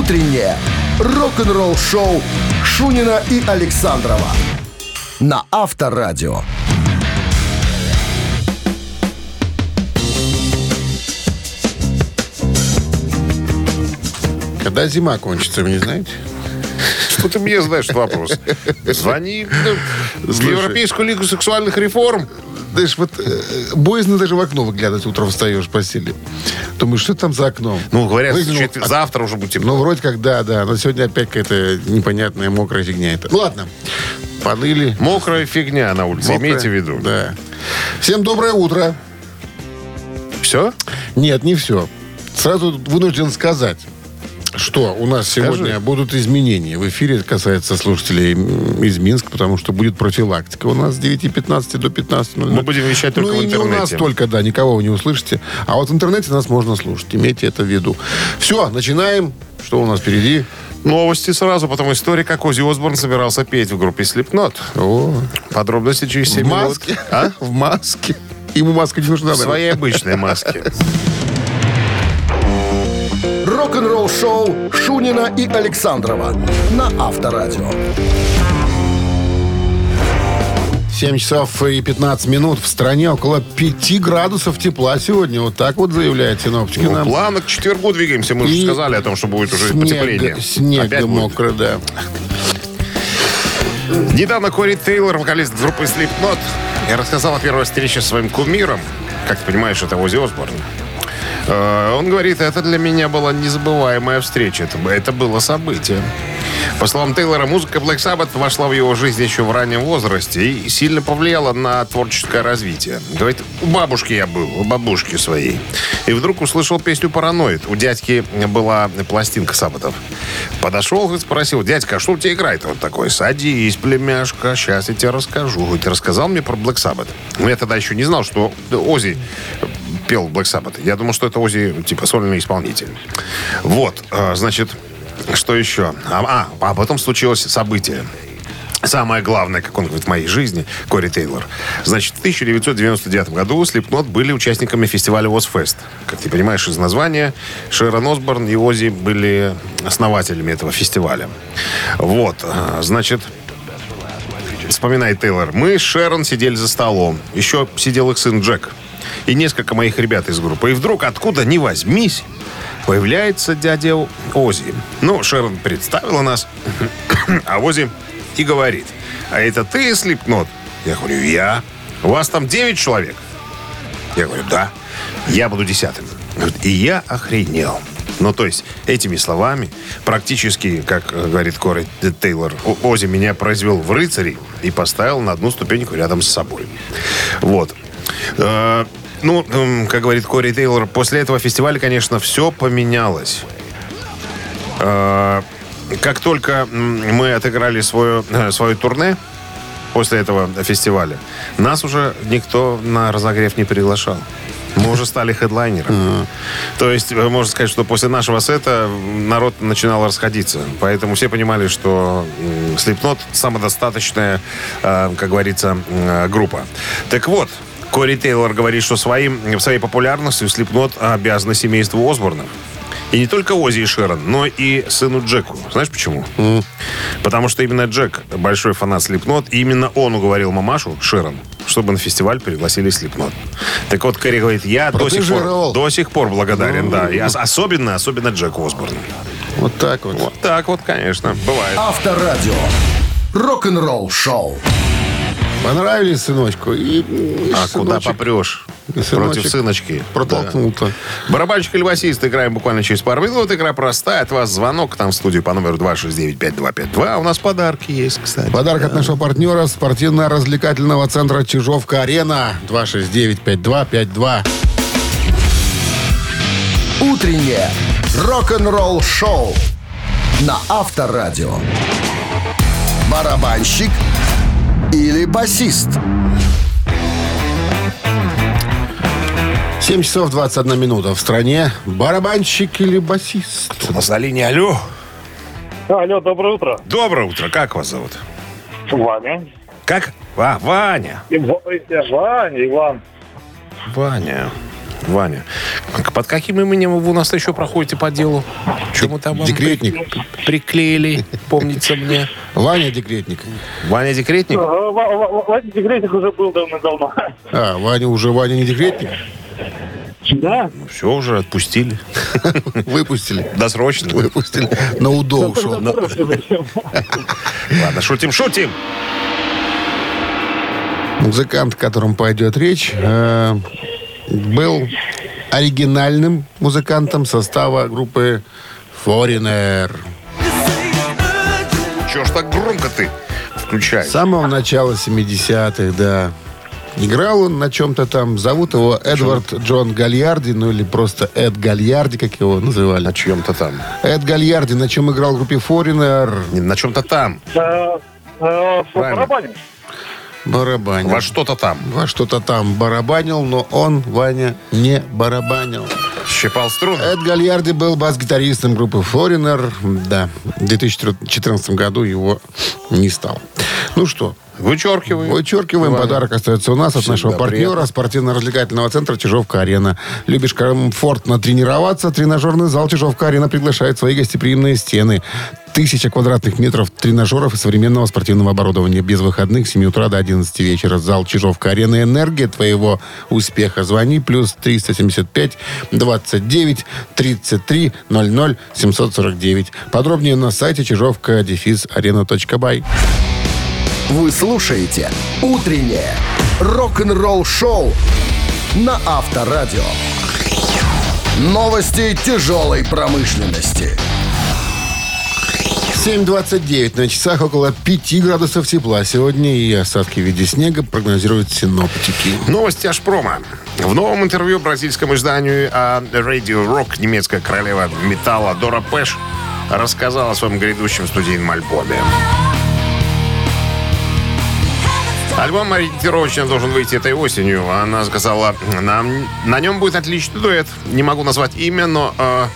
Утреннее рок-н-ролл-шоу Шунина и Александрова на Авторадио. Когда зима кончится, вы не знаете? Что ты мне знаешь вопрос? Звони в. Европейскую лигу сексуальных реформ. Знаешь, вот э, боязно даже в окно выглядывать, утром встаешь в постели. Думаешь, что там за окном? Ну, говорят, Выглянул, чуть- а- завтра уже будет тепло. Ну, вроде как, да, да. Но сегодня опять какая-то непонятная мокрая фигня это. Ну, ладно. Поныли. Мокрая фигня на улице, Мокрая. имейте в виду. Да. Всем доброе утро. Все? Нет, не все. Сразу вынужден сказать, что у нас сегодня будут изменения. В эфире это касается слушателей из Минска, потому что будет профилактика. У нас с 9.15 до 15.00. Мы будем вещать только ну, в и не у нас интернете. только, да, никого вы не услышите. А вот в интернете нас можно слушать. Имейте это в виду. Все, начинаем. Что у нас впереди? Новости сразу, потом история, как Ози Осборн собирался петь в группе Slipknot. О, Подробности через в 7 минут. маске. А? В маске. Ему маска не нужна. В своей обычной маске. Рок-н-ролл-шоу Шунина и Александрова на Авторадио. 7 часов и 15 минут. В стране около 5 градусов тепла сегодня. Вот так вот заявляют синоптики Ну, нам. плавно к четвергу двигаемся. Мы И же сказали о том, что будет уже Снег, потепление. снег Опять будет. мокрый, да. Недавно Кори Тейлор, вокалист группы Slipknot, я рассказал о первой встрече с своим кумиром. Как ты понимаешь, это Ози Осборн. Э, Он говорит, это для меня была незабываемая встреча. Это, это было событие. По словам Тейлора, музыка Black Sabbath вошла в его жизнь еще в раннем возрасте и сильно повлияла на творческое развитие. Говорит, у бабушки я был, у бабушки своей. И вдруг услышал песню «Параноид». У дядьки была пластинка Саббатов. Подошел, говорит, спросил, дядька, а что у тебя играет? Он такой, садись, племяшка, сейчас я тебе расскажу. Говорит, рассказал мне про Black Sabbath. Но я тогда еще не знал, что Ози пел Black Sabbath. Я думал, что это Ози, типа, сольный исполнитель. Вот, э, значит, что еще? А, а, а потом случилось событие. Самое главное, как он говорит, в моей жизни, Кори Тейлор. Значит, в 1999 году Slipknot были участниками фестиваля Ozfest. Как ты понимаешь из названия, Шерон Осборн и Ози были основателями этого фестиваля. Вот, а, значит, вспоминает Тейлор. Мы с Шерон сидели за столом. Еще сидел их сын Джек. И несколько моих ребят из группы. И вдруг, откуда ни возьмись, появляется дядя Ози. Ну, Шерон представила нас, а Ози и говорит, а это ты, Слипнот? Я говорю, я. У вас там 9 человек? Я говорю, да. Я буду десятым. И я охренел. Ну, то есть, этими словами, практически, как э, говорит Кори Тейлор, Ози меня произвел в рыцари и поставил на одну ступеньку рядом с собой. Вот. Э, Ну, м, как говорит Кори Тейлор, после этого фестиваля, конечно, все поменялось. Э, Как только мы отыграли свое, э, свое турне после этого фестиваля, нас уже никто на разогрев не приглашал. Мы уже стали хедлайнером. То есть, можно сказать, что после нашего сета народ начинал расходиться. Поэтому все понимали, что Slipknot самодостаточная, как говорится, группа. Так вот, Кори Тейлор говорит, что своим, своей популярностью Slipknot обязаны семейству Осборнов. И не только Ози и Шерон, но и сыну Джеку. Знаешь почему? Потому что именно Джек большой фанат Слепнот, и именно он уговорил мамашу, Шерон, чтобы на фестиваль пригласили Слепнот. Так вот, Кэрри говорит, я до сих, пор, до сих пор благодарен, да. И ос- особенно, особенно Джеку Осборну. Вот так вот. Вот так вот, конечно, бывает. Авторадио. Рок-н-ролл-шоу. Понравились сыночку? И, и А куда сыночек попрешь? сыночек Против сыночки. Протолкнул-то. Барабанщик или басист играем буквально через пару минут. Игра простая. От вас звонок там в студию по номеру 269-5252. А у нас подарки есть, кстати. Подарок от нашего партнера спортивно-развлекательного центра Чижовка-Арена. 269-5252. Утреннее рок-н-ролл-шоу на Авторадио. Барабанщик или басист? 7 часов 21 минута. В стране барабанщик или басист? У нас на линии. Алло. Алло, доброе утро. Доброе утро. Как вас зовут? Ваня. Как? А, Ваня. Э, Ваня, Иван. Ваня. Ваня. А Под каким именем вы у нас еще проходите по делу? Чем мы там Декретник. при- приклеили, помнится мне. Ваня Декретник. Ваня Декретник? Ва- ва- ва- Вадик Декретник уже был давно-давно. А, Ваня уже Ваня не Декретник? Да? Все уже отпустили. Выпустили. Досрочно. Выпустили. На УДО ушел. Ладно, шутим, шутим. Музыкант, о котором пойдет речь, э, был оригинальным музыкантом состава группы Foreigner. Чего ж так громко ты С включаешь? самого начала 70-х, да. Играл он на чем-то там. Зовут его Эдвард Джон Гальярди, ну или просто Эд Гальярди, как его называли. На чем-то там. Эд Гальярди, на чем играл в группе Foreigner, Не, На чем-то там. Э, э, Правильно. барабанам. Барабанил. Во что-то там. Во что-то там барабанил, но он, Ваня, не барабанил. Щипал струны. Эд Гальярди был бас-гитаристом группы Foreigner. Да, в 2014 году его не стал. Ну что, Вычеркиваю. Вычеркиваем. Ваня. Подарок остается у нас от Всегда нашего партнера, спортивно-развлекательного центра «Чижовка-арена». Любишь комфортно тренироваться? Тренажерный зал «Чижовка-арена» приглашает свои гостеприимные стены. Тысяча квадратных метров тренажеров и современного спортивного оборудования. Без выходных с 7 утра до 11 вечера. Зал «Чижовка-арена». Энергия твоего успеха. Звони. Плюс 375 29 33 00 749. Подробнее на сайте чижовка-арена.бай. Вы слушаете «Утреннее рок-н-ролл-шоу» на Авторадио. Новости тяжелой промышленности. 7.29 на часах около 5 градусов тепла. Сегодня и осадки в виде снега прогнозируют синоптики. Новости Ашпрома. В новом интервью бразильскому изданию о Radio Rock немецкая королева металла Дора Пэш рассказала о своем грядущем студийном альбоме. Альбом ориентировочно должен выйти этой осенью. Она сказала, на, на нем будет отличный дуэт. Не могу назвать имя, но э,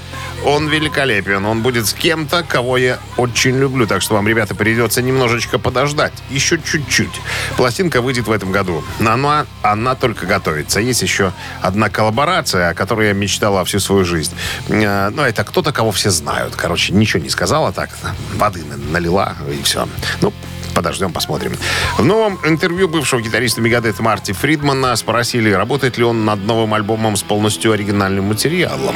он великолепен. Он будет с кем-то, кого я очень люблю. Так что вам, ребята, придется немножечко подождать. Еще чуть-чуть. Пластинка выйдет в этом году. Но она, она только готовится. Есть еще одна коллаборация, о которой я мечтала всю свою жизнь. Э, ну, это кто-то, кого все знают. Короче, ничего не сказала так. Воды налила и все. Ну, Подождем, посмотрим. В новом интервью бывшего гитариста Мегадет Марти Фридмана спросили, работает ли он над новым альбомом с полностью оригинальным материалом.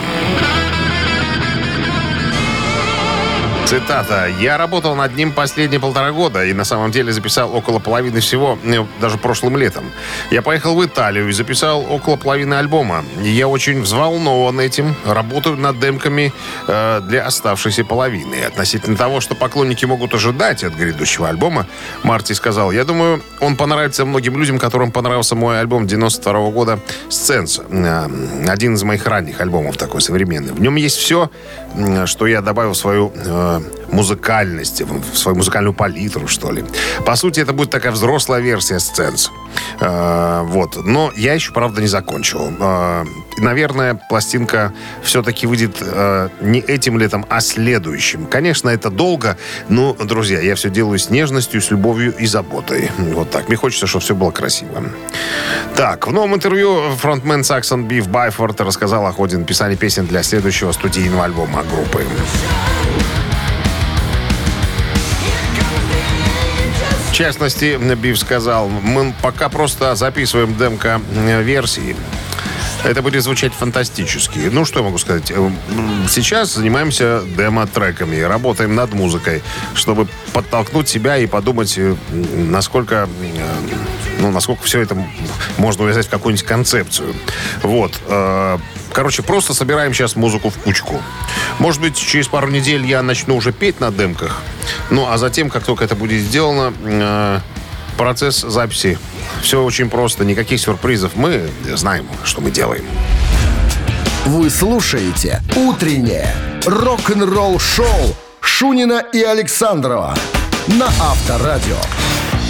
Цитата. «Я работал над ним последние полтора года и на самом деле записал около половины всего, э, даже прошлым летом. Я поехал в Италию и записал около половины альбома. Я очень взволнован этим. Работаю над демками э, для оставшейся половины. Относительно того, что поклонники могут ожидать от грядущего альбома, Марти сказал, я думаю, он понравится многим людям, которым понравился мой альбом 92 года «Сценс». Э, Один из моих ранних альбомов такой современный. В нем есть все, что я добавил в свою э, музыкальность, в свою музыкальную палитру, что ли. По сути, это будет такая взрослая версия «Сценс». Э, Вот. Но я еще, правда, не закончил. Э, Наверное, пластинка все-таки выйдет э, не этим летом, а следующим. Конечно, это долго, но, друзья, я все делаю с нежностью, с любовью и заботой. Вот так. Мне хочется, чтобы все было красиво. Так, в новом интервью фронтмен Саксон Биф Байфорд рассказал о ходе написания песен для следующего студийного альбома группы. В частности, Биф сказал, мы пока просто записываем демка-версии. Это будет звучать фантастически. Ну, что я могу сказать? Э, Сейчас занимаемся демо-треками, работаем над музыкой, чтобы подтолкнуть себя и подумать, э, насколько, э, ну, насколько все это можно увязать в какую-нибудь концепцию. Вот. Короче, просто собираем сейчас музыку в кучку. Может быть, через пару недель я начну уже петь на демках. Ну, а затем, как только это будет сделано, э, процесс записи. Все очень просто, никаких сюрпризов. Мы знаем, что мы делаем. Вы слушаете «Утреннее рок-н-ролл-шоу» Шунина и Александрова на Авторадио.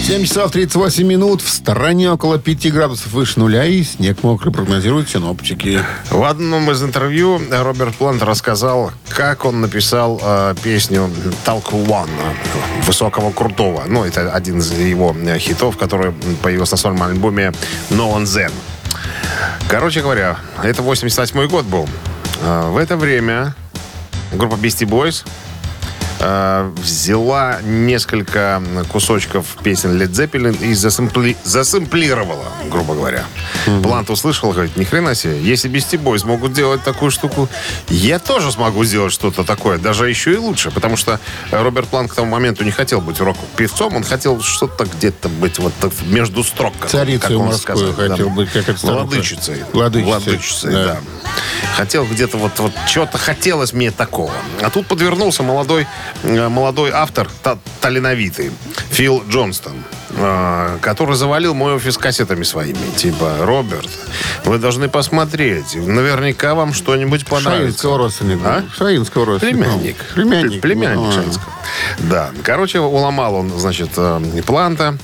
7 часов 38 минут. В стороне около 5 градусов выше нуля и снег мокрый прогнозируют синоптики. В одном из интервью Роберт Плант рассказал, как он написал э, песню «Talk One» «Высокого крутого». Ну, это один из его э, хитов, который появился на сольном альбоме «No One Zen». Короче говоря, это 88 год был. А, В это время группа Beastie Boys э, взяла несколько кусочков песен Led Zeppelin и засэмпли- засэмплировала, грубо говоря. Плант услышал, говорит, ни хрена себе, если Beastie Boys могут делать такую штуку, я тоже смогу сделать что-то такое, даже еще и лучше, потому что Роберт Плант к тому моменту не хотел быть рок-певцом, он хотел что-то где-то быть вот так между строк. как Царицей как он морской сказал, хотел быть, как это. Владычицей. Владычицей, Владычицей, да. да. Хотел где-то вот, вот чего-то хотелось мне такого. А тут подвернулся молодой, молодой автор, та- талановитый, Фил Джонстон, э, который завалил мой офис кассетами своими. Типа, Роберт, вы должны посмотреть. Наверняка вам что-нибудь понравится. Шаинского родственника. А? Шаинского родственника. Племянник. Племянник. Племянник Ну, Шаинского. Да. Короче, уломал он, значит, э, Планта.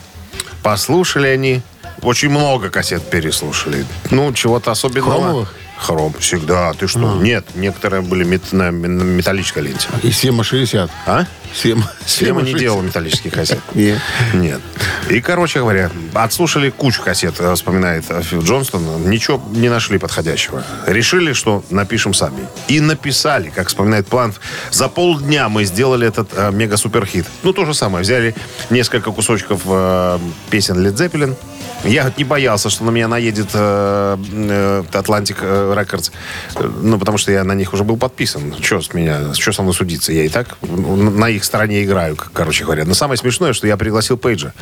Послушали они. Очень много кассет переслушали. Ну, чего-то особенного. Хромовых? Хром. Всегда. Ты что? Нет. Некоторые были мет- на, на металлической ленте. И Сема 60. А? Сема, Сема не 60. делал металлических кассет. Нет. Нет. И, короче говоря, отслушали кучу кассет, вспоминает Фил Джонстон. Ничего не нашли подходящего. Решили, что напишем сами. И написали, как вспоминает Плант. За полдня мы сделали этот э, мега-суперхит. Ну, то же самое. Взяли несколько кусочков э, песен Led Zeppelin. Я не боялся, что на меня наедет э, э, Atlantic э, Records. Э, Ну, потому что я на них уже был подписан. Что с меня, что со мной судиться? Я и так на их стороне играю, короче говоря. Но самое смешное, что я пригласил Пейджа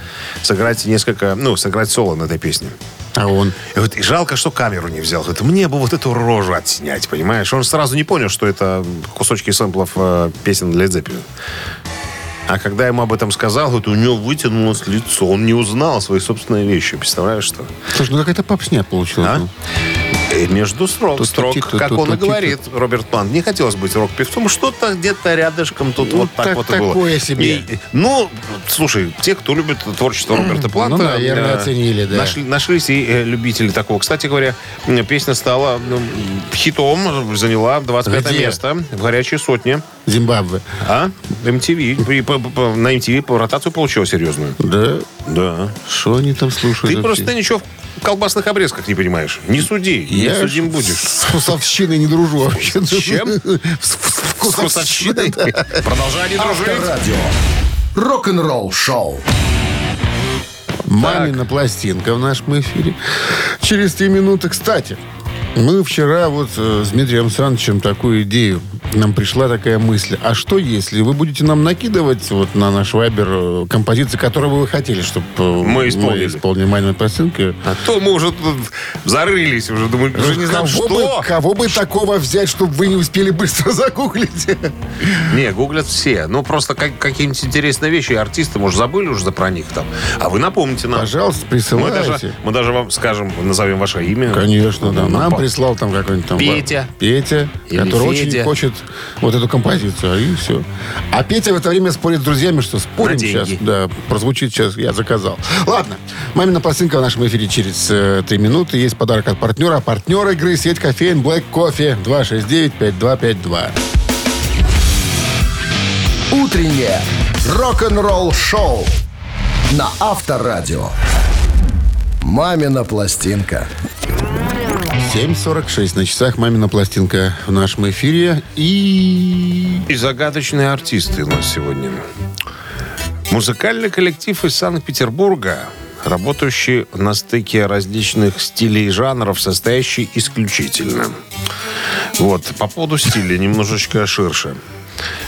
сыграть несколько, ну, сыграть соло на этой песне. А он? И, вот, и жалко, что камеру не взял. Говорит, мне бы вот эту рожу отснять, понимаешь? Он сразу не понял, что это кусочки сэмплов э, песен Led Zeppelin. А когда ему об этом сказал, вот у него вытянулось лицо. Он не узнал свои собственные вещи. Представляешь, что? Слушай, ну какая-то попсня получилась. А? Ну. И между строк, строк, как он и говорит, Роберт Плант. Не хотелось быть рок-певцом, что-то где-то рядышком тут Ну, вот так, вот и было. такое себе. Ну, слушай, те, кто любит творчество Роберта Планта... Ну, наверное, э, оценили, да. нашли- нашлись и э, любители такого. Кстати говоря, песня стала ну, хитом, заняла 25 Где? место в горячей сотне. Зимбабве. А? MTV. И на MTV по ротацию получила серьезную. Да? Да. Что они там слушают? Ты просто ничего колбасных обрезках не понимаешь. Не суди, не Я судим ж будешь. С вкусовщиной не дружу вообще. С чем? С вкусовщиной. Продолжай дружить. Авторадио. Рок-н-ролл шоу. Мамина пластинка в нашем эфире. Через три минуты. Кстати, мы вчера вот э, с Дмитрием Александровичем такую идею. Нам пришла такая мысль. А что если вы будете нам накидывать вот на наш вайбер э, композиции, которые бы вы хотели, чтобы Мы исполнили. исполнили Мамина пластинка? А то мы уже тут зарылись, уже думаю, уже не знаем, кого, что. бы, кого бы такого взять, чтобы вы не успели быстро загуглить? Не, гуглят все. Ну, просто как- какие-нибудь интересные вещи. Артисты, может, забыли уже про них там. А вы напомните нам. Пожалуйста, Мы даже, присылайте. мы даже вам скажем, назовем ваше имя. Конечно, да. Ну, Нам по- прислал там какой-нибудь там... Петя. Петя, который Федя. очень хочет вот эту композицию. И все. А Петя в это время спорит с друзьями, что спорим сейчас. Да, прозвучит сейчас, я заказал. Ладно. Мамина пластинка в нашем эфире через э, три минуты. Есть подарок от партнера. Партнер игры сеть кофеин Black Кофе 269-5252. Утреннее рок-н-ролл шоу на Авторадио. Мамина пластинка. 7.46 на часах «Мамина пластинка» в нашем эфире. И... И загадочные артисты у нас сегодня. Музыкальный коллектив из Санкт-Петербурга, работающий на стыке различных стилей и жанров, состоящий исключительно. Вот, по поводу стиля немножечко ширше.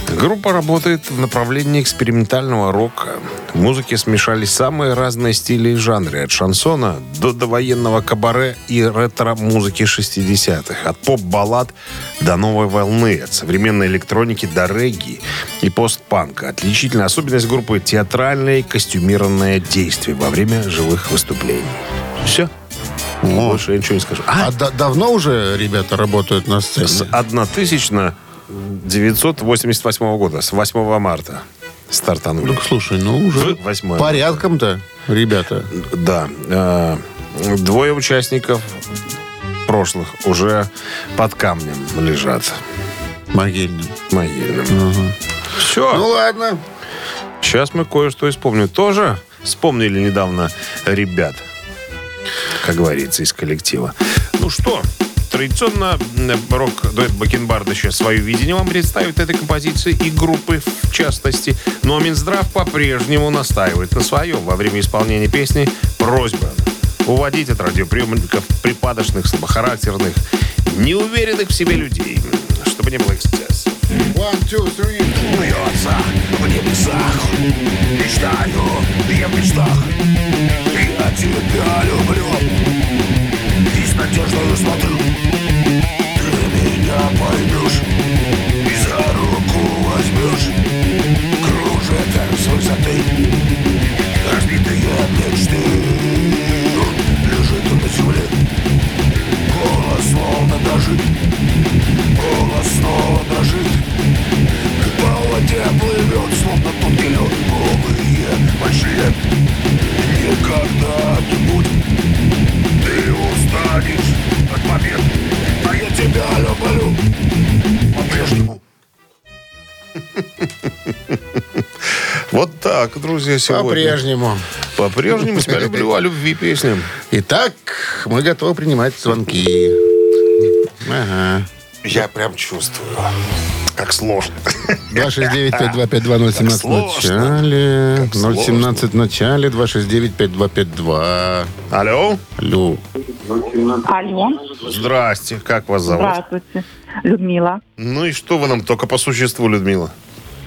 Группа работает в направлении экспериментального рока. В музыке смешались самые разные стили и жанры. От шансона до довоенного кабаре и ретро-музыки 60-х. От поп-баллад до новой волны. От современной электроники до регги и постпанка. Отличительная особенность группы – театральное и костюмированное действие во время живых выступлений. Все. Больше я ничего не скажу. А, А да- давно уже ребята работают на сцене? с 1988 года, с 8 марта стартанули. Ну, слушай, ну уже В восьмое. порядком-то, ребята. Да. э, Двое участников прошлых уже под камнем лежат Могильным. могильным. Все. Ну ладно. Сейчас мы кое-что вспомним. Тоже вспомнили недавно ребят, как говорится, из коллектива. Ну что, традиционно рок-дуэт Бакенбарда сейчас свое видение вам представит этой композиции и группы в частности. Но Минздрав по-прежнему настаивает на своем во время исполнения песни «Просьба» уводить от радиоприемников припадочных, слабохарактерных, неуверенных в себе людей, чтобы не было эксцессов. One, two, three. Смеется в небесах Мечтаю я в мечтах я тебя люблю Надеждою смотрю Ты меня поймешь И за руку возьмешь Кружит с высоты Разбитые мечты Лежит на земле Голос словно дрожит Голос снова дрожит по воде плывет, словно тонкий лед Голые, большие Никогда-нибудь Ты устанешь от побед А я тебя люблю По-прежнему Вот так, друзья, сегодня. По-прежнему. По-прежнему тебя люблю, о любви песня. Итак, мы готовы принимать звонки. Ага. Я прям чувствую, как сложно. 269-525-2017 в начале. Как сложно. 017 в начале. 269-5252. Алло, Алло. Алло, здрасте, как вас зовут? здравствуйте. Людмила. Ну и что вы нам только по существу, Людмила?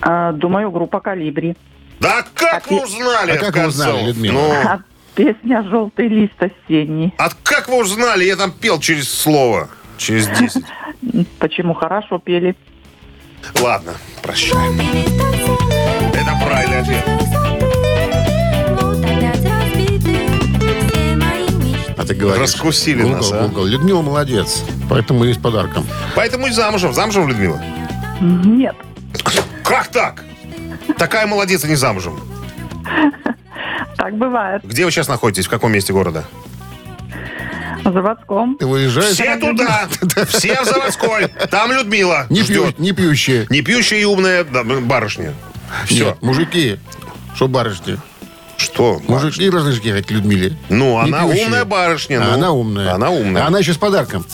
Э, Думаю, группа «Калибри». Да как вы узнали? А как вы узнали, Людмила? Ну, А Песня «Желтый лист осенний». а как вы узнали? Я там пел через слово. Через 10. Почему хорошо пели? Ладно, прощай. Это правильный ответ. А ты говоришь. Раскусили Google, нас, а? Google. Людмила молодец. Поэтому есть подарком. Поэтому и замужем. Замужем, Людмила? Нет. Как так? Такая молодец, а не замужем. Так бывает. Где вы сейчас находитесь? В каком месте города? В заводском. Ты выезжаешь? Все туда! Все в заводской! Там Людмила Не, пью, ждет. не пьющие. Не пьющая и умная да, барышня. Все. Нет, мужики. Что барышни? Что? Мужики должны же ехать к Людмиле. Ну, Не она пьющие. умная барышня. Ну. она умная. Она умная. А она еще с подарком.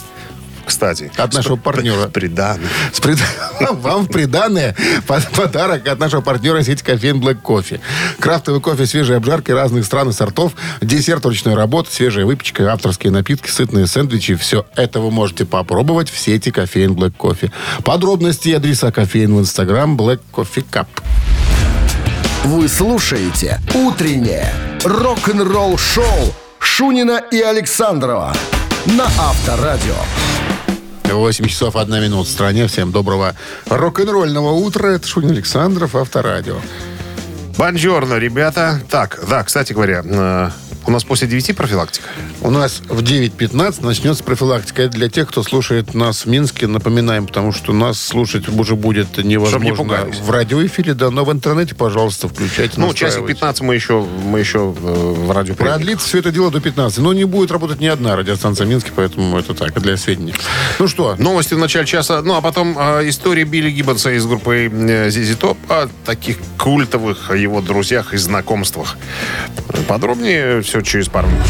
Кстати. От нашего партнера. Приданный. С прид- Вам в приданное под- подарок от нашего партнера сети кофеин Black Coffee. Крафтовый кофе, свежие обжарки разных стран и сортов, десерт ручной работы, свежая выпечка, авторские напитки, сытные сэндвичи. Все это вы можете попробовать в сети кофеин Black Coffee. Подробности и адреса кофеин в инстаграм Black Coffee Cup. Вы слушаете «Утреннее рок-н-ролл-шоу» Шунина и Александрова на Авторадио. 8 часов 1 минута в стране. Всем доброго рок-н-ролльного утра. Это Шунин Александров, Авторадио. Бонжорно, ребята. Так, да, кстати говоря, э, у нас после 9 профилактика. У нас в 9.15 начнется профилактика. Это для тех, кто слушает нас в Минске. Напоминаем, потому что нас слушать уже будет не невозможно пугались. в радиоэфире, да, но в интернете, пожалуйста, включайте. Ну, часик настраивайте. 15 мы еще, мы еще э, в радио Продлится все это дело до 15. Но не будет работать ни одна радиостанция Минске, поэтому это так, для сведения. Ну что, Новости в начале часа. Ну, а потом э, история Билли Гиббонса из группы э, ZZ Top о таких культовых его друзьях и знакомствах. Подробнее все через пару минут.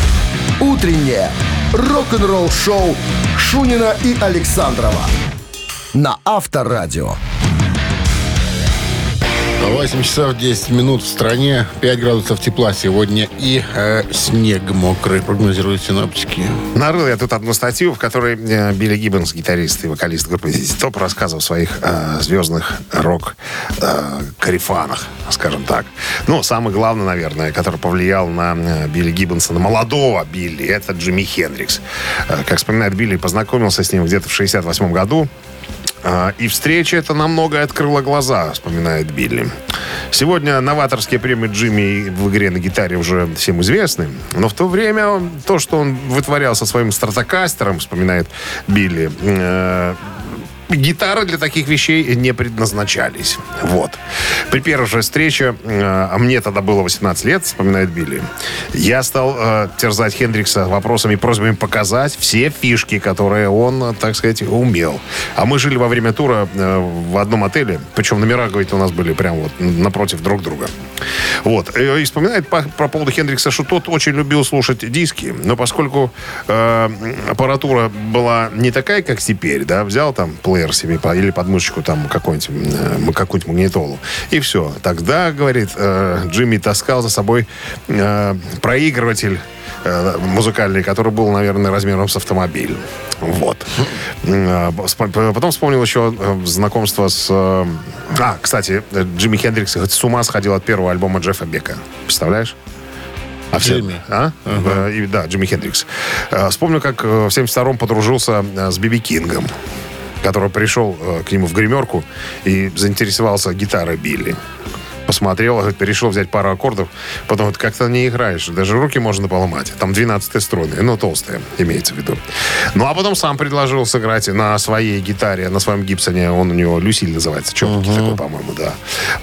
Утреннее рок-н-ролл-шоу Шунина и Александрова на Авторадио. 8 часов 10 минут в стране, 5 градусов тепла сегодня и э, снег мокрый, прогнозируют синоптики. Нарыл я тут одну статью, в которой э, Билли Гиббонс, гитарист и вокалист группы Top, рассказывал о своих э, звездных рок-карифанах, скажем так. Ну, самый главный, наверное, который повлиял на э, Билли Гиббонса, на молодого Билли, это Джимми Хендрикс. Э, как вспоминает Билли, познакомился с ним где-то в 68 году. А, И встреча это на многое открыла глаза, вспоминает Билли. Сегодня новаторские премии Джимми в игре на гитаре уже всем известны. Но в то время то, что он вытворял со своим стратокастером, вспоминает Билли, э, гитары для таких вещей не предназначались. Вот. При первой же встрече, а мне тогда было 18 лет, вспоминает Билли, я стал э, терзать Хендрикса вопросами и просьбами показать все фишки, которые он, так сказать, умел. А мы жили во время тура э, в одном отеле, причем номера, говорит, у нас были прям вот напротив друг друга. Вот. И, вспоминает по, по поводу Хендрикса, что тот очень любил слушать диски, но поскольку аппаратура была не такая, как теперь, да, взял там плеер себе или подмышечку там какой-нибудь, э, какую-нибудь магнитолу, и все. Тогда, говорит, э, Джимми таскал за собой э, проигрыватель музыкальный, который был, наверное, размером с автомобиль. Вот. Потом вспомнил еще знакомство с... А, кстати, Джимми Хендрикс с ума сходил от первого альбома Джеффа Бека. Представляешь? А все, Джимми. А? И- да, Джимми Хендрикс. Вспомню, как в 72-м подружился с Биби Кингом, который пришел э, к нему в гримерку и заинтересовался гитарой Билли. Посмотрел, говорит, перешел взять пару аккордов. Потом говорит, как-то не играешь. Даже руки можно поломать. Там 12 струны. Ну, толстые, имеется в виду. Ну, а потом сам предложил сыграть на своей гитаре, на своем Гибсоне. Он у него Люсиль называется. Что такой, по-моему, да.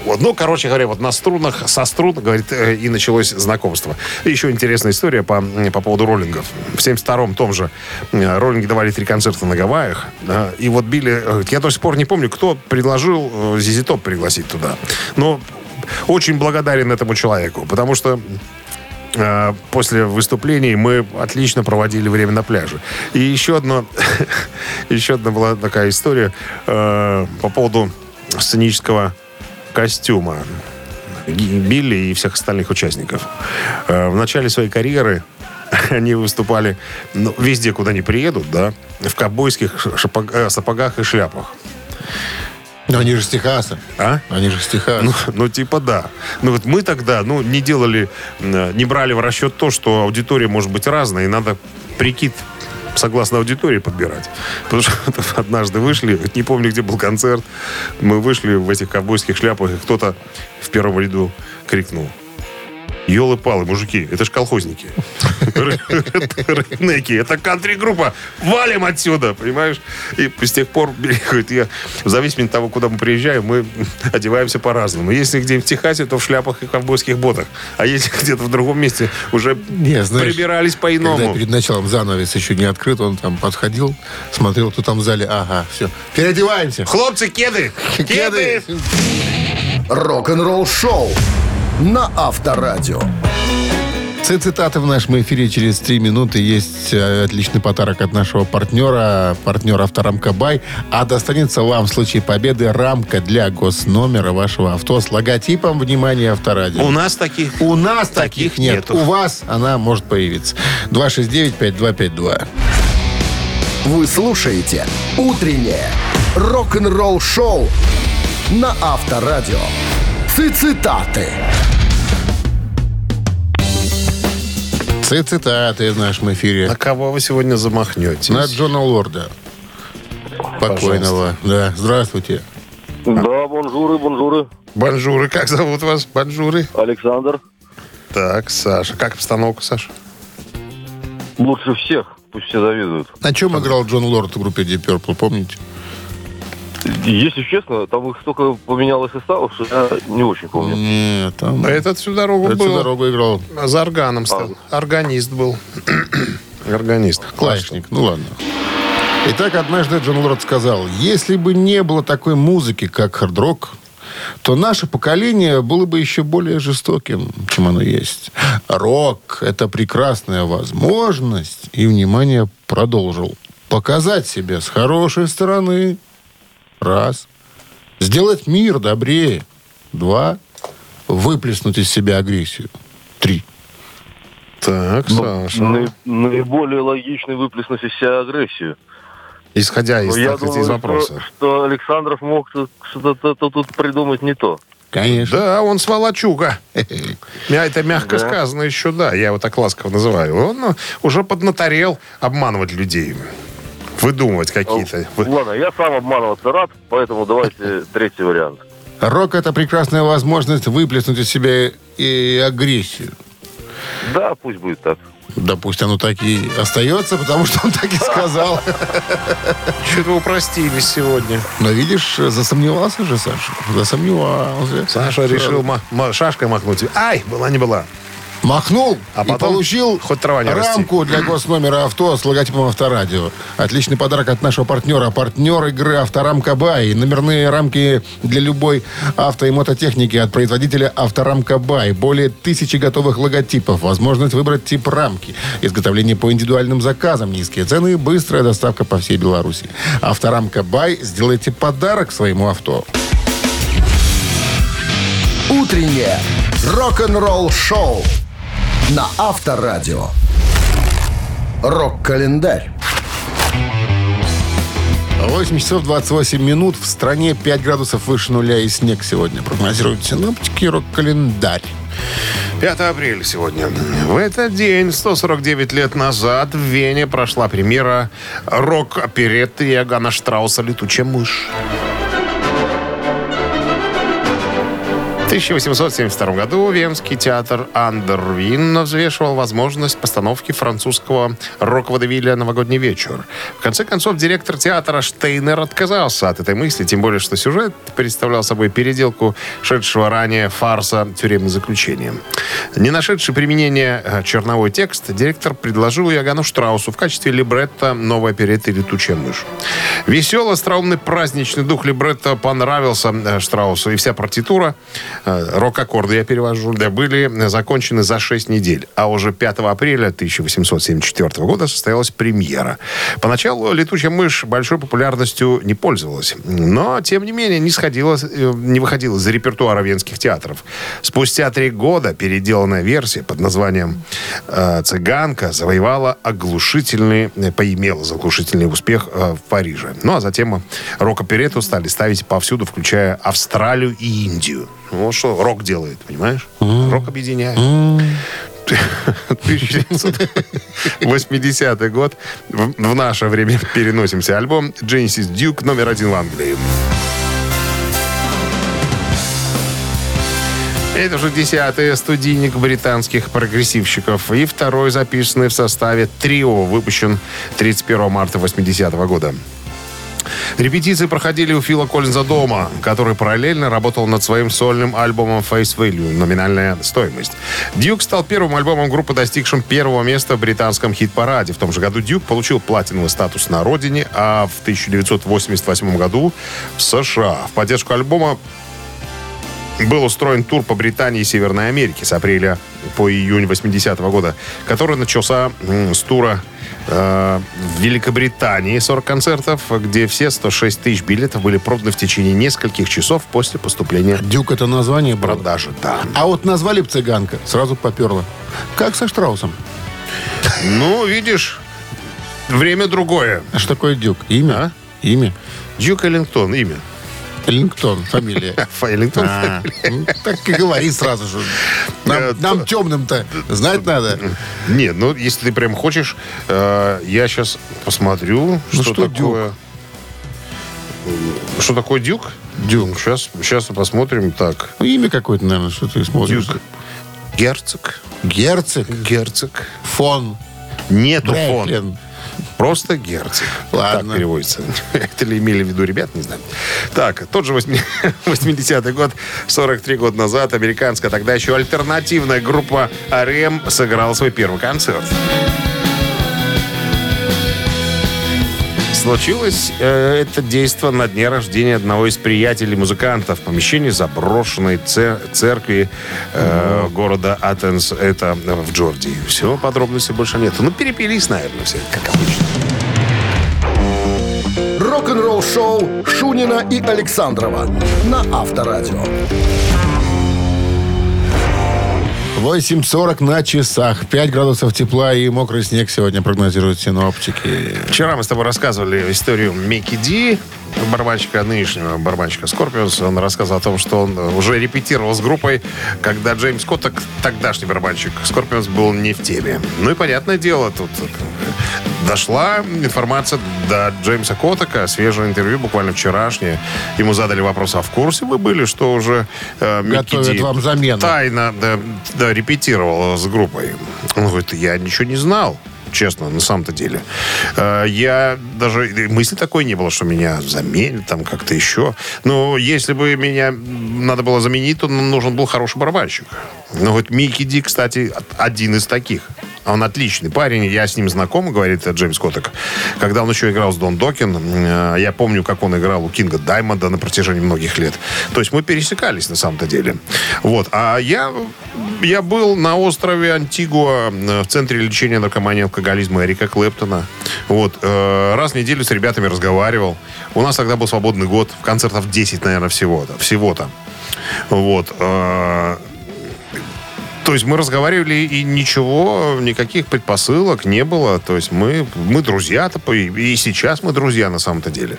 Вот. Ну, короче говоря, вот на струнах, со струн, говорит, э, и началось знакомство. И еще интересная история по, по поводу роллингов. В 72-м том же роллинги давали три концерта на Гавайях. да, и вот Билли, э, я до сих пор не помню, кто предложил э, Зизи Топ пригласить туда. Но очень благодарен этому человеку, потому что э, после выступлений мы отлично проводили время на пляже. И еще одно, еще одна была такая история э, по поводу сценического костюма Билли и всех остальных участников. Э, в начале своей карьеры они выступали ну, везде, куда они приедут, да, в ковбойских шапог- сапогах и шляпах. Но они же с Техаса. А? Они же с Техаса. Ну, ну, типа да. Ну, вот мы тогда, ну, не делали, не брали в расчет то, что аудитория может быть разная, и надо прикид согласно аудитории подбирать. Потому что однажды вышли, не помню, где был концерт, мы вышли в этих ковбойских шляпах, и кто-то в первом ряду крикнул. Елы-палы, мужики, это ж колхозники. Реднеки, это кантри-группа. Валим отсюда, понимаешь? И с тех пор, говорит, я, в зависимости от того, куда мы приезжаем, мы одеваемся по-разному. Если где в Техасе, то в шляпах и ковбойских ботах. А если где-то в другом месте, уже Не, знаешь, прибирались Когда по-иному. перед началом занавес еще не открыт, он там подходил, смотрел, кто там в зале. Ага, все. Переодеваемся. Хлопцы, кеды! Кеды! Рок-н-ролл шоу на Авторадио. Все цитаты в нашем эфире через три минуты. Есть э, отличный подарок от нашего партнера, партнера авторамка Бай. А достанется вам в случае победы рамка для госномера вашего авто с логотипом «Внимание, Авторадио». У нас таких... У нас таких, Таких нет. нету. У вас она может появиться. 269-5252. Вы слушаете «Утреннее рок-н-ролл-шоу» на Авторадио. Цитаты. Все цитаты в нашем эфире. На кого вы сегодня замахнетесь? На Джона Лорда. Покойного. Да, здравствуйте. Да, бонжуры, бонжуры. Бонжуры, как зовут вас? Бонжуры. Александр. Так, Саша. Как обстановка, Саша? Лучше всех. Пусть все завидуют. На чем играл Джон Лорд в группе Deep Purple, помните? Если честно, там их столько поменялось составов, что я не очень помню. Нет, там... Этот всю дорогу Эту был. дорогу играл За органом стал. Органист был. Органист. клавишник. Ну ладно. Итак, однажды Джон Лорд сказал, если бы не было такой музыки, как хард-рок, то наше поколение было бы еще более жестоким, чем оно есть. Рок – это прекрасная возможность, и, внимание, продолжил, показать себя с хорошей стороны. Раз. Сделать мир добрее. Два. Выплеснуть из себя агрессию. Три. Так, Ну, Саша. наи- наиболее логичный выплеснуть из себя агрессию. Исходя из, я так думаю, из что, вопроса. что Александров мог тут что-то тут- придумать не то. Конечно. Да, он сволочуга. Мя- Это мягко Да. сказано еще, да. Я его так ласково называю. Он ну, уже поднаторел обманывать людей. Выдумывать какие-то. Вы- Ладно, я сам обманываться рад, поэтому давайте третий вариант. Рок – это прекрасная возможность выплеснуть из себя и агрессию. Да, пусть будет так. Да пусть оно так и остается, потому что он так и сказал. Что-то упростились сегодня. Но видишь, засомневался же Саша. Засомневался. Саша решил ма- ма- шашкой махнуть. Ай, была не была. Махнул А и потом получил хоть трава не расти. рамку для госномера авто с логотипом Авторадио. Отличный подарок от нашего партнера. Партнер игры Авторамка Бай. Номерные рамки для любой авто и мототехники от производителя Авторамка Бай. Более тысячи готовых логотипов. Возможность выбрать тип рамки. Изготовление по индивидуальным заказам. Низкие цены и быстрая доставка по всей Беларуси. Авторамка Бай. Сделайте подарок своему авто. Утреннее рок-н-ролл-шоу на Авторадио. Рок-календарь. 8 часов 28 минут. В стране 5 градусов выше нуля и снег сегодня. Прогнозируют синоптики рок-календарь. 5 апреля сегодня. В этот день, 149 лет назад, в Вене прошла премьера рок-оперетты Иоганна Штрауса «Летучая мышь». 1872 году Венский театр Андервин взвешивал возможность постановки французского рок-водевиля «Новогодний вечер». В конце концов, директор театра Штейнер отказался от этой мысли, тем более, что сюжет представлял собой переделку шедшего ранее фарса «Тюремное заключение». Не нашедший применения э, черновой текст, директор предложил Иоганну Штраусу в качестве либретто новой оперетты «Летучая мышь». Веселый, остроумный, праздничный дух либретто понравился э, Штраусу, и вся партитура рок-аккорды я перевожу, да, были закончены за 6 недель. А уже 5 апреля 1874 года состоялась премьера. Поначалу «Летучая мышь» большой популярностью не пользовалась. Но, тем не менее, не, сходила, э, не выходила из репертуара венских театров. Спустя три года переделанная версия под названием э, «Цыганка» завоевала оглушительный, э, поимела заглушительный успех э, в Париже. Ну, а затем э, рок-оперетту стали ставить повсюду, включая Австралию и Индию. Ну, Вот что рок делает, понимаешь? Рок объединяет. 1980 год. В, в наше время переносимся. Альбом Genesis Duke номер один в Англии. Это уже десятый студийник британских прогрессивщиков и второй записанный в составе трио, выпущен 31 марта 80 года. Репетиции проходили у Фила Коллинза дома, который параллельно работал над своим сольным альбомом Face Value «Номинальная стоимость». «Дюк» стал первым альбомом группы, достигшим первого места в британском хит-параде. В том же году «Дюк» получил платиновый статус на родине, а в 1988 году в США. В поддержку альбома был устроен тур по Британии и Северной Америке с апреля по июнь 80-го года, который начался с тура в Великобритании 40 концертов, где все 106 тысяч билетов были проданы в течение нескольких часов после поступления Дюк это название было. продажи. Да. А вот назвали бы цыганка, сразу поперла. Как со Штраусом. Ну, видишь, время другое. А что такое Дюк? Имя? А? Имя? Дюк Эллингтон, имя. Эллингтон, фамилия. Эллингтон. А, ну, так и говори сразу же. Нам, Э, нам темным-то знать надо. Нет, ну, если ты прям хочешь, э, я сейчас посмотрю, Ну, что, такое... Что такое дюк? Дюк. Сейчас, сейчас посмотрим. Так, Ну, имя какое-то, наверное, что ты смотришь. дюк. Герцог. Герцог. Герцог. Фон. Нету фон. Просто герцог. Ладно. Так переводится. Это ли имели в виду ребят, не знаю. Так, тот же 80-й год, 43 года назад, американская, тогда еще альтернативная группа «Арем» сыграла свой первый концерт. Случилось э, это действо на дне рождения одного из приятелей музыкантов в помещении заброшенной це- церкви э, города Атенс, это в Джордии. Все, подробностей больше нет. Ну, перепились, наверное, все, как обычно. Рок-н-ролл-шоу Шунина и Александрова на Авторадио. 8.40 на часах. 5 градусов тепла и мокрый снег сегодня прогнозируют синоптики. Вчера мы с тобой рассказывали историю Микки Ди, барабанщика, нынешнего барабанщика Скорпионс. Он рассказывал о том, что он уже репетировал с группой, когда Джеймс Коттак, тогдашний барабанщик Скорпионс, был не в теме. Ну и понятное дело, тут дошла информация до Джеймса Котака, свежее интервью, буквально вчерашнее. Ему задали вопрос, а в курсе вы были, что уже э, Готовят вам замену. тайно да, да, репетировал с группой? Он говорит, я ничего не знал. Честно, на самом-то деле. Э, Я даже... Мысли такой не было, что меня заменят там как-то еще. Но если бы меня надо было заменить, то нужен был хороший барабанщик. Ну вот Микки Ди, кстати, один из таких. Он отличный парень, я с ним знаком, говорит Джеймс Коттек. Когда он еще играл с Дон Докин, э, я помню, как он играл у Кинга Даймонда на протяжении многих лет. То есть мы пересекались на самом-то деле. Вот. А я, я был на острове Антигуа э, в центре лечения наркомании алкоголизма Эрика Клэптона. Вот. Э, Раз в неделю с ребятами разговаривал. У нас тогда был свободный год, концертов 10, наверное, всего-то. Всего-то. Вот. То есть мы разговаривали, и ничего, никаких предпосылок не было. То есть мы, мы друзья-то, и сейчас мы друзья на самом-то деле.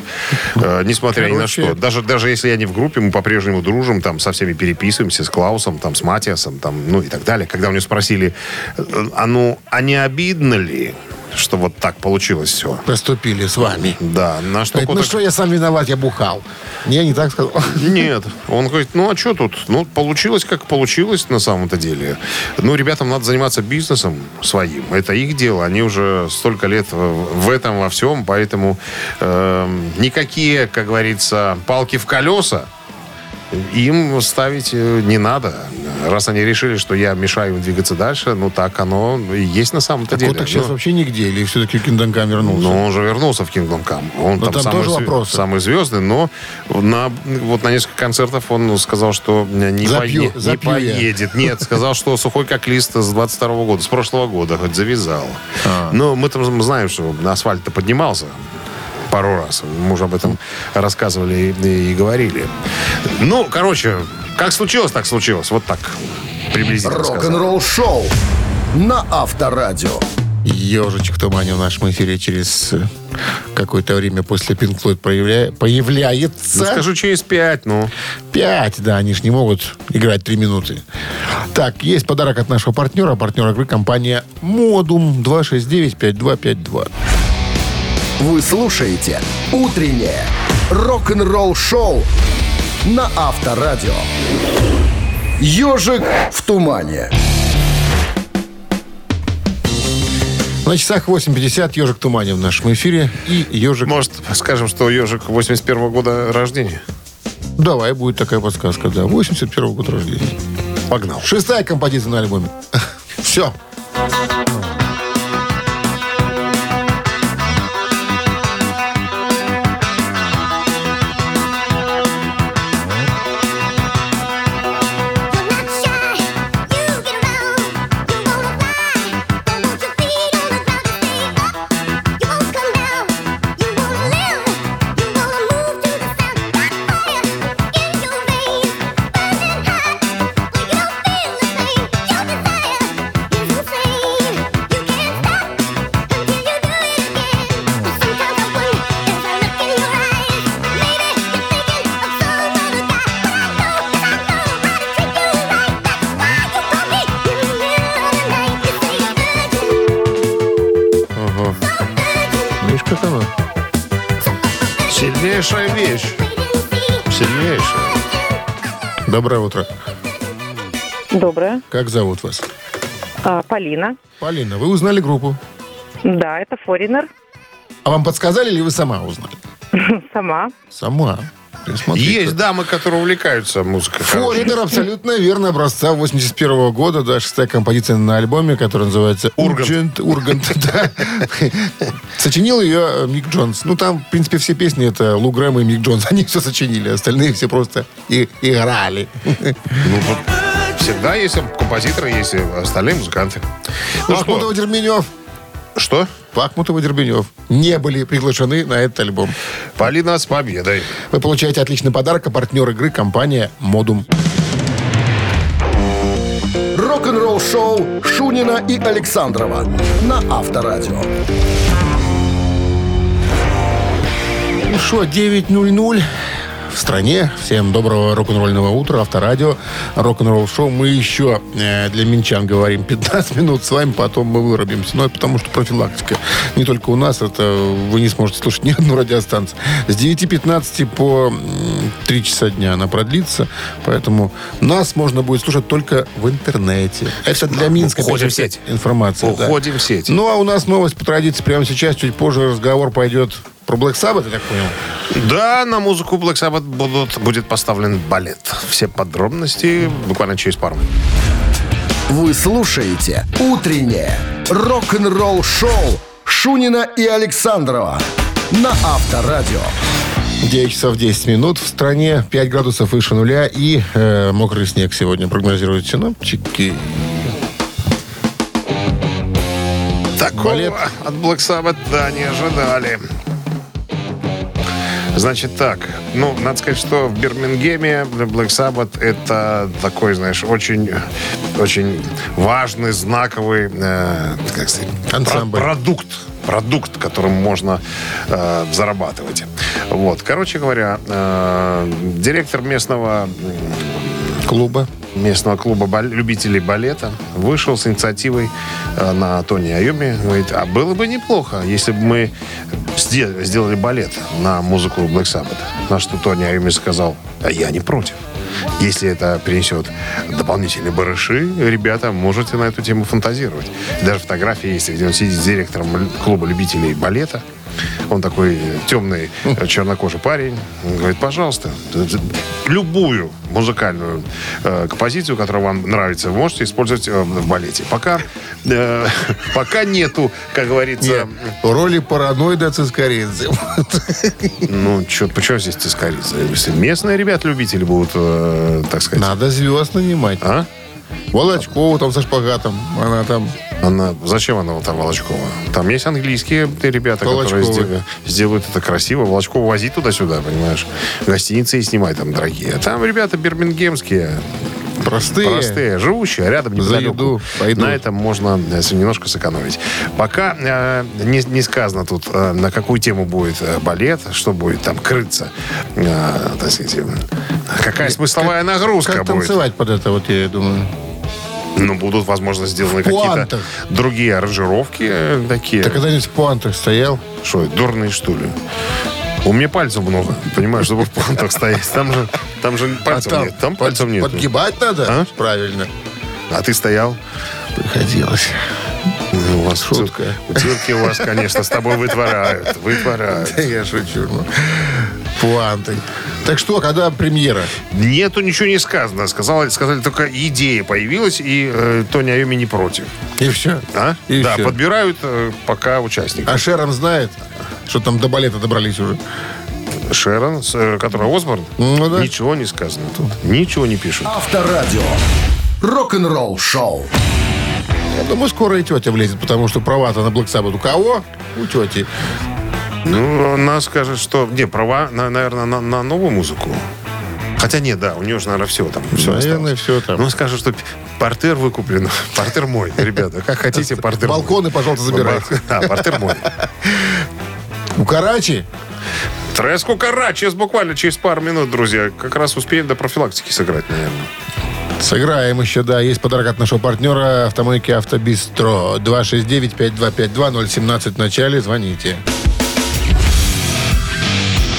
Э, несмотря ни на Короче. что. Даже, даже если я не в группе, мы по-прежнему дружим, там со всеми переписываемся, с Клаусом, там, с Матиасом, там, ну и так далее. Когда у него спросили, э, а ну, а не обидно ли, что вот так получилось все? Поступили с вами. Да, на что Говорит, ну что, я сам виноват, я бухал. Не, не так сказал. Нет. Он говорит, ну а что тут? Ну, получилось, как получилось на самом-то деле. Ну, ребятам надо заниматься бизнесом своим. Это их дело. Они уже столько лет в этом, во всем. Поэтому эм, никакие, как говорится, палки в колеса им ставить э, не надо. Раз они решили, что я мешаю им двигаться дальше, ну так оно и есть на самом-то деле. Коток сейчас Ну, вообще нигде, или все-таки Kingdom Come вернулся? но он же вернулся в Kingdom Come. Он Но там, там самый, тоже вопросы. самый звездный, но на, вот на несколько концертов он сказал, что не, Запью- пое- не запью я. поедет. Нет, сказал, что сухой как лист с 22 года, с прошлого года, хоть завязал. Но мы там знаем, что асфальт-то поднимался пару раз. Мы уже об этом рассказывали и, и говорили. Ну, короче, как случилось, так случилось. Вот так приблизительно. Рок-н-ролл шоу на Авторадио. Ежичек в тумане в нашем эфире через э, какое-то время после Pink Floyd проявля- появляется. Ну, скажу, через пять, ну. Пять, да, они ж не могут играть три минуты. Так, есть подарок от нашего партнера. Партнер игры компания Модум 269-5252. Вы слушаете «Утреннее рок-н-ролл-шоу» на Авторадио. «Ежик в тумане». На часах 8.50 «Ежик в тумане» в нашем эфире. И «Ежик...» Может, скажем, что ежик 81 года рождения? Давай, будет такая подсказка, да. 81 года рождения. Погнал. Шестая композиция на альбоме. Все. Как зовут вас? А, Полина. Полина, вы узнали группу. Да, это Форинер. А вам подсказали или вы сама узнали? Сама. Сама. Есть дамы, которые увлекаются музыкой. Форинер абсолютно верно образца 81 года, да, шестая композиция на альбоме, которая называется Ургант. Urgent. Ургант, да. Сочинил ее э, Мик Джонс. Ну, там, в принципе, все песни это Лу Грэм и Мик Джонс. Они все сочинили, остальные все просто и играли. Ну, вот всегда есть композиторы, есть и остальные музыканты. Ну и Дербенев. Что? Пахмутов и Дербенев не были приглашены на этот альбом. Полина с победой. Вы получаете отличный подарок, а партнер игры компания Модум. Рок-н-ролл шоу Шунина и Александрова на Авторадио. Ну что, 9.00. в стране. Всем доброго рок-н-ролльного утра. Авторадио, рок-н-ролл шоу. Мы еще э, для минчан говорим 15 минут с вами, потом мы вырубимся. Но это потому что профилактика. Не только у нас, это вы не сможете слушать ни одну радиостанцию. С 9.15 по м, 3 часа дня она продлится, поэтому нас можно будет слушать только в интернете. Это для Минска. Уходим в сеть. Информация. да. Уходим в сеть. Ну, а у нас новость по традиции прямо сейчас. Чуть позже разговор пойдет про Black Sabbath, я так понял. Да, на музыку Black Sabbath будут, будет поставлен балет. Все подробности буквально через пару минут. Вы слушаете «Утреннее рок-н-ролл-шоу» Шунина и Александрова на Авторадио. 9 часов 10 минут. В стране 5 градусов выше нуля и э, мокрый снег сегодня прогнозируют синоптики. Такого Балет. от Black Sabbath, да, не ожидали. Значит так, ну, надо сказать, что в Бирмингеме Black Sabbath это такой, знаешь, очень, очень важный, знаковый, э, как сказать, Ансамбль. про- продукт, продукт, которым можно э, зарабатывать. Вот, короче говоря, э, директор местного Клуба. Местного клуба бол- любителей балета вышел с инициативой э, на Тони Айоми. Говорит, а было бы неплохо, если бы мы сде- сделали балет на музыку Black Sabbath. На что Тони Айоми сказал, а я не против. Если это принесет дополнительные барыши, ребята, можете на эту тему фантазировать. Даже фотографии есть, где он сидит с директором клуба любителей балета. Он такой темный, э, чернокожий парень. Он говорит, пожалуйста, любую музыкальную э, композицию, которая вам нравится, вы можете использовать э, в балете. Пока, э, пока нету, как говорится... В роли параноида Цискоридзе. Ну, что, почему здесь тискарица? Если местные ребята-любители будут, э, так сказать... Надо звезд нанимать. А? Волочкову там со шпагатом. Она там... Она, зачем она вот там Волочкова? Там есть английские ребята, которые Волочковы. сдел- сделают это красиво. Волочкова вози туда-сюда, понимаешь? Гостиницы и снимай там дорогие. Там ребята бирмингемские, Простые. простые, живущие, рядом За неподалеку. еду пойдут. На этом можно э, немножко сэкономить. Пока э, не, не сказано тут, э, на какую тему будет э, балет, что будет там крыться. э, так сказать, э, какая смысловая нагрузка Как будет. танцевать под это, вот я думаю. Ну, будут, возможно, сделаны какие-то другие аранжировки э, такие. Ты когда-нибудь в пуантах стоял? Что, дурные, что ли? У меня пальцев много, понимаешь, чтобы в пуантах стоять. Там же, там же пальцев нет. Там пальцев нет. Подгибать надо? А? Правильно. А ты стоял? Приходилось. Ну, у вас Шутка. цир- Цирки у вас, конечно, с тобой вытворяют. Вытворяют. Я шучу. ну. Пуанты. Так что, когда премьера? Нету ничего не сказано. Сказали, сказали только идея появилась, и э, Тони Айоми не против. И все. А? И да, всё. подбирают э, пока участников. А Шерон знает, что там до балета добрались уже? Шерон, с, э, которая Осборн, Ну да. ничего не сказано тут. Ничего не пишут. Авторадио. Рок-н-ролл шоу. Я думаю, скоро и тетя влезет, потому что права-то на Black Sabbath у кого? У тети. Ну, она скажет, что... Не, права, на- наверное, на, на новую музыку. Хотя нет, да, у нее же, наверное, все там. Все Наверное, все там. Ну, скажет, что портер выкуплен. Портер мой, ребята. Как хотите, портер мой. Балконы, пожалуйста, забирайте. Да, портер мой. У Карачи? Треску Кара, через буквально через пару минут, друзья. Как раз успеем до профилактики сыграть, наверное. Сыграем еще, да. Есть подарок от нашего партнера автомойки Автобистро. 269-5252-017 в начале. Звоните.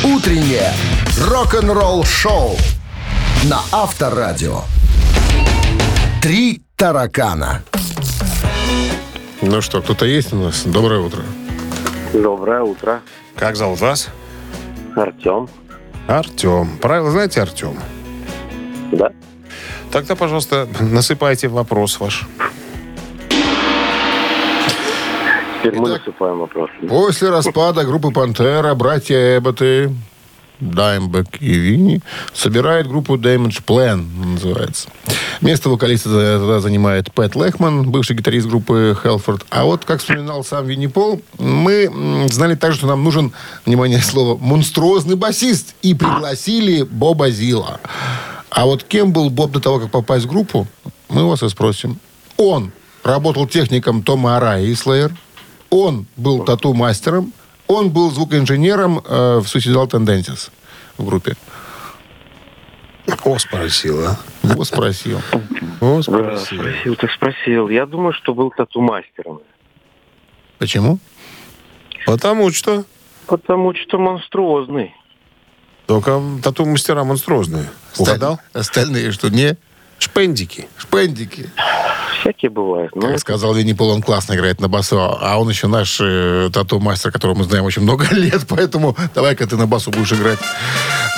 Утреннее рок-н-ролл шоу на Авторадио. Три таракана. Ну что, кто-то есть у нас? Доброе утро. Доброе утро. Как зовут вас? Артем. Артем. Правила знаете, Артем? Да. Тогда, пожалуйста, насыпайте вопрос ваш. Теперь мы Итак. насыпаем вопросы. После распада группы «Пантера» братья Эбботы, Даймбек и Винни собирают группу Damage Plan, называется. Место вокалиста тогда занимает Пэт Лехман, бывший гитарист группы Хелфорд. А вот, как вспоминал сам Винни Пол, мы знали также, что нам нужен, внимание, слово, монструозный басист. И пригласили Боба Зила. А вот кем был Боб до того, как попасть в группу, мы вас и спросим. Он работал техником Тома Арая и Slayer. Он был тату-мастером. Он был звукоинженером э, в Suicidal Tendencies в группе. О, спросила. Во спросил. Во Да, спросил. спросил, так спросил. Я думаю, что был тату-мастером. Почему? Потому что Потому что монструозный. только тату-мастера монструозные. Угадал? Остальные что, не? Шпендики. Шпендики. Всякие бывают. Но Как сказал Винни Пол, он классно играет на басу, а он еще наш э, тату-мастер, которого мы знаем очень много лет, поэтому давай-ка ты на басу будешь играть.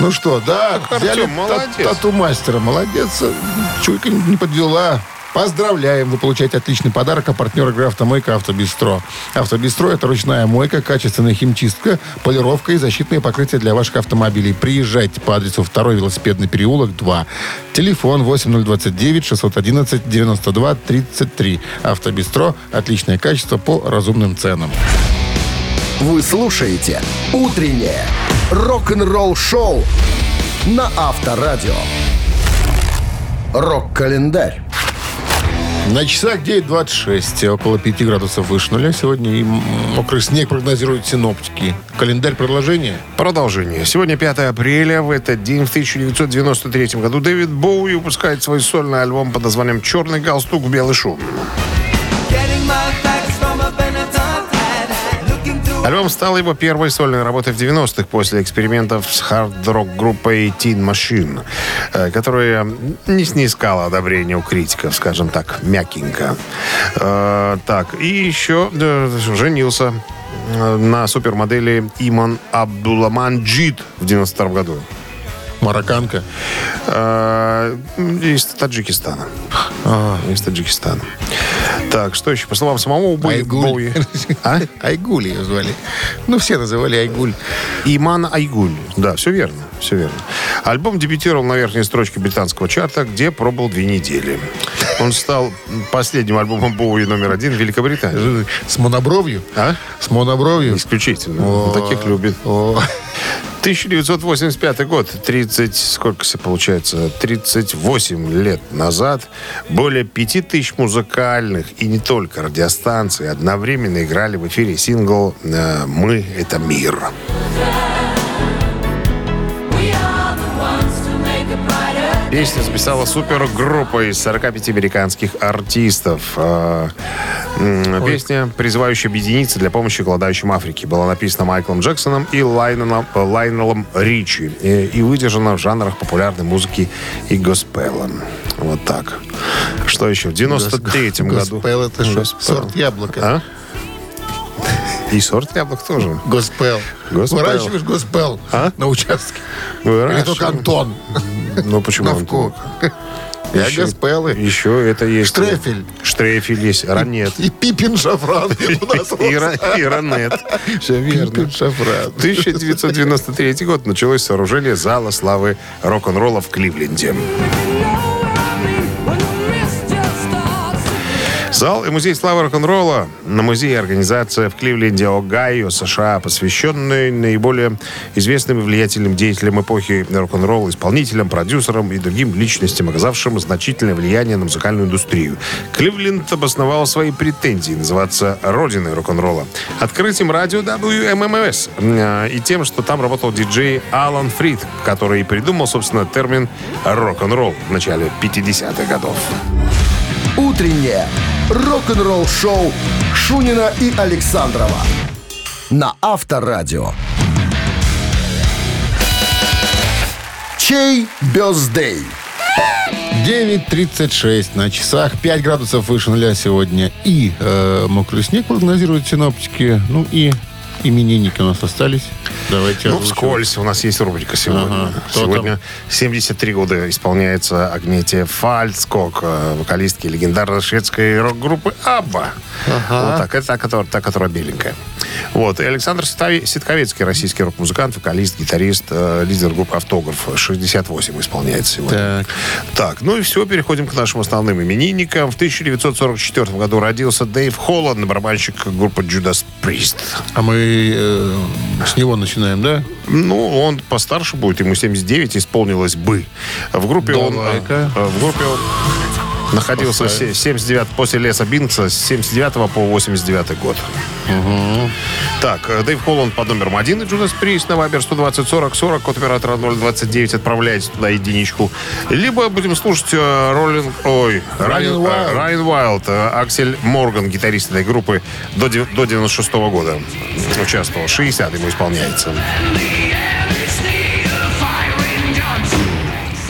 Ну что, да, Артем, взяли молодец. та- тату-мастера, молодец, чуйка не подвела. Поздравляем! Вы получаете отличный подарок, а партнер игры «Автомойка Автобестро». «Автобестро» — это ручная мойка, качественная химчистка, полировка и защитные покрытия для ваших автомобилей. Приезжайте по адресу 2 велосипедный переулок, 2. Телефон 8029-611-92-33. «Автобестро» — отличное качество по разумным ценам. Вы слушаете «Утреннее рок-н-ролл-шоу» на Авторадио. Рок-календарь. На часах 9.26, около 5 градусов выше нуля сегодня, и мокрый снег прогнозируют синоптики. Календарь продолжения? Продолжение. Сегодня 5 апреля. В этот день, в 1993 году, Дэвид Боуи выпускает свой сольный альбом под названием «Черный галстук, белый шум». Альбом стал его первой сольной работой в 90-х после экспериментов с хард-рок группой Teen Machine, э, которая не снискала одобрения у критиков, скажем так, мягенько. Э, Так, и еще э, женился на супермодели Иман Абдуламанджид в 92 году. Марокканка. Из Таджикистана. Из Таджикистана. Так, что еще? По словам самого Боуи... Айгуль. Боуи- А? Айгуль ее звали. Ну, все называли Айгуль. Иман Айгуль. Да, все верно, все верно. Альбом дебютировал на верхней строчке британского чарта, где пробыл две недели. Он стал последним альбомом Боуи номер один в Великобритании. С монобровью? А? С монобровью? Исключительно. О. Он таких любит. О, 1985 год, 30, сколько себе получается, 38 лет назад, более 5000 музыкальных и не только радиостанций одновременно играли в эфире сингл э, «Мы — это мир». Песню записала супергруппа из 45 американских артистов. М, Песня, призывающая объединиться для помощи голодающим Африке, была написана Майклом Джексоном и Лайнелом, э, Лайнелом Ричи э, и выдержана в жанрах популярной музыки и госпела. Вот так. Что еще? В 93-м году. Госпел это что? Сорт яблока. А? И сорт яблок тоже. Госпел. Госпел. Выращиваешь госпел А? на участке. Или Выращиваем. только Антон. Ну, почему? На он вкус. только? Я Еще- госпелы. Еще это есть. Штрефель. Штрефель есть. Ранет. И Пипин Шафран. И, ра- и ранет. Все верно. Пипин Шафран. 1993 год началось сооружение зала славы рок-н-ролла в Кливленде. Зал и музей славы рок-н-ролла на музее организация в Кливленде, Огайо, США, посвященный наиболее известным и влиятельным деятелям эпохи рок-н-ролла, исполнителям, продюсерам и другим личностям, оказавшим значительное влияние на музыкальную индустрию. Кливленд обосновал свои претензии называться родиной рок-н-ролла. Открытием радио WMMS э, и тем, что там работал диджей Алан Фрид, который придумал, собственно, термин рок-н-ролл в начале 50-х годов. Утреннее рок-н-ролл-шоу Шунина и Александрова на Авторадио. Чей бездей? 9.36 на часах, 5 градусов выше нуля сегодня. И э, мокрый снег прогнозируют синоптики. Ну и именинники у нас остались. Давайте Ну, озвучим. вскользь. У нас есть рубрика сегодня. Ага. Кто Сегодня 73 года исполняется Агнете Фальцкок, э, вокалистки легендарной шведской рок-группы Абба. Вот так. Это та, которая, та, которая беленькая. Вот. И Александр Ситковецкий, российский рок-музыкант, вокалист, гитарист, э, лидер группы «Автограф». 68 исполняется сегодня. Так. Так, ну и все, переходим к нашим основным именинникам. В 1944 году родился Дэйв Холланд, барабанщик группы Judas Priest. А мы э, с него начинаем, да? Ну, он постарше будет, ему 79 исполнилось бы. В группе он... Давай-ка. э, В группе он... Находился Поставим. с 79 после леса Бинкса с 79 по 89 год. Так, э, Дэйв Холланд под номером один и Джудас Прист на Вайбер 120 40 40, код оператора 029, отправляйте туда единичку. Либо будем слушать э, Роллинг, ой, Райан, Уайлд. э, Райан Уайлд, Аксель Морган, гитарист этой группы до, дев- до 96 года участвовал. 60 ему исполняется.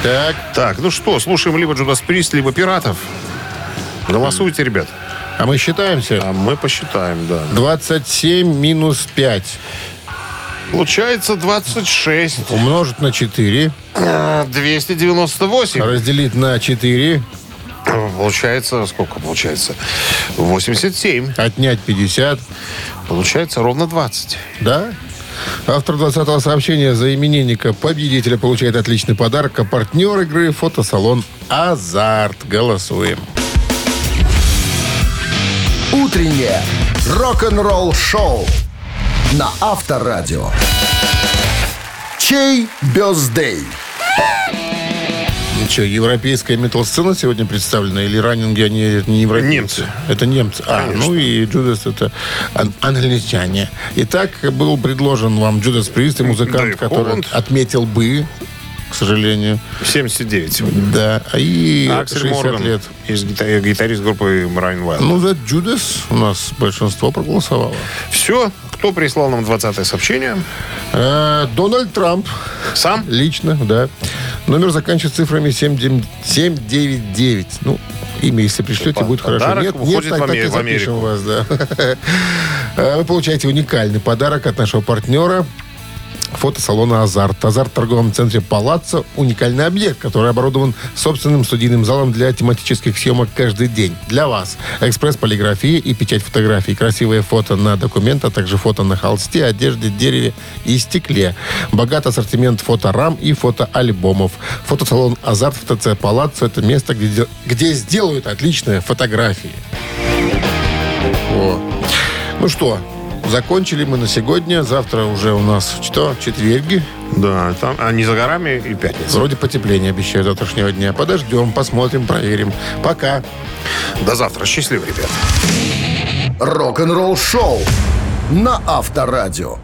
Так, Так, ну что, слушаем либо Джудас Прист, либо Пиратов. Голосуйте, ребят. а мы считаемся. А мы посчитаем, да. 27 минус 5 Получается 26. умножить на 4, э, 298. разделить на 4, Получается, сколько получается? 87. отнять 50. Получается ровно 20. Да? Автор 20-го сообщения за именинника победителя получает отличный подарок, а партнер игры фотосалон «Азарт». Голосуем. Утреннее рок-н-ролл-шоу на Авторадио. Чей бездей? Ну что, европейская метал-сцена сегодня представлена или раннинги, они не европейцы? Немцы. Это немцы. А, ну и Джудас это ан- англичане. Итак, был предложен вам Джудас Прист, и музыкант, Дэйв который Холланд. отметил бы, к сожалению. 79 сегодня. Да, а и Аксель 60 Морган, лет. из гита- гитарист группы Райан Уайлд. Ну, за Джудас у нас большинство проголосовало. Все. Кто прислал нам 20 сообщение? Э, Дональд Трамп. Сам? Лично, да. Номер заканчивается цифрами 79 799. Ну, имя, если пришлете, будет хорошо. Нет, нет, в так, так и запишем Америку. вас, да. Э, Вы получаете уникальный подарок от нашего партнера фотосалона «Азарт». «Азарт» в торговом центре «Палаццо» – уникальный объект, который оборудован собственным студийным залом для тематических съемок каждый день. Для вас. Экспресс-полиграфия и печать фотографий. Красивые фото на документ, а также фото на холсте, одежде, дереве и стекле. Богат ассортимент фоторам и фотоальбомов. Фотосалон «Азарт» в ТЦ «Палаццо» – это место, где, де- где сделают отличные фотографии. О. Ну что, закончили мы на сегодня. Завтра уже у нас что? Четверги. Да, там, а не за горами и пятница. Вроде потепление обещают завтрашнего дня. Подождем, посмотрим, проверим. Пока. До завтра. Счастливо, ребят. Рок-н-ролл-шоу на Авторадио.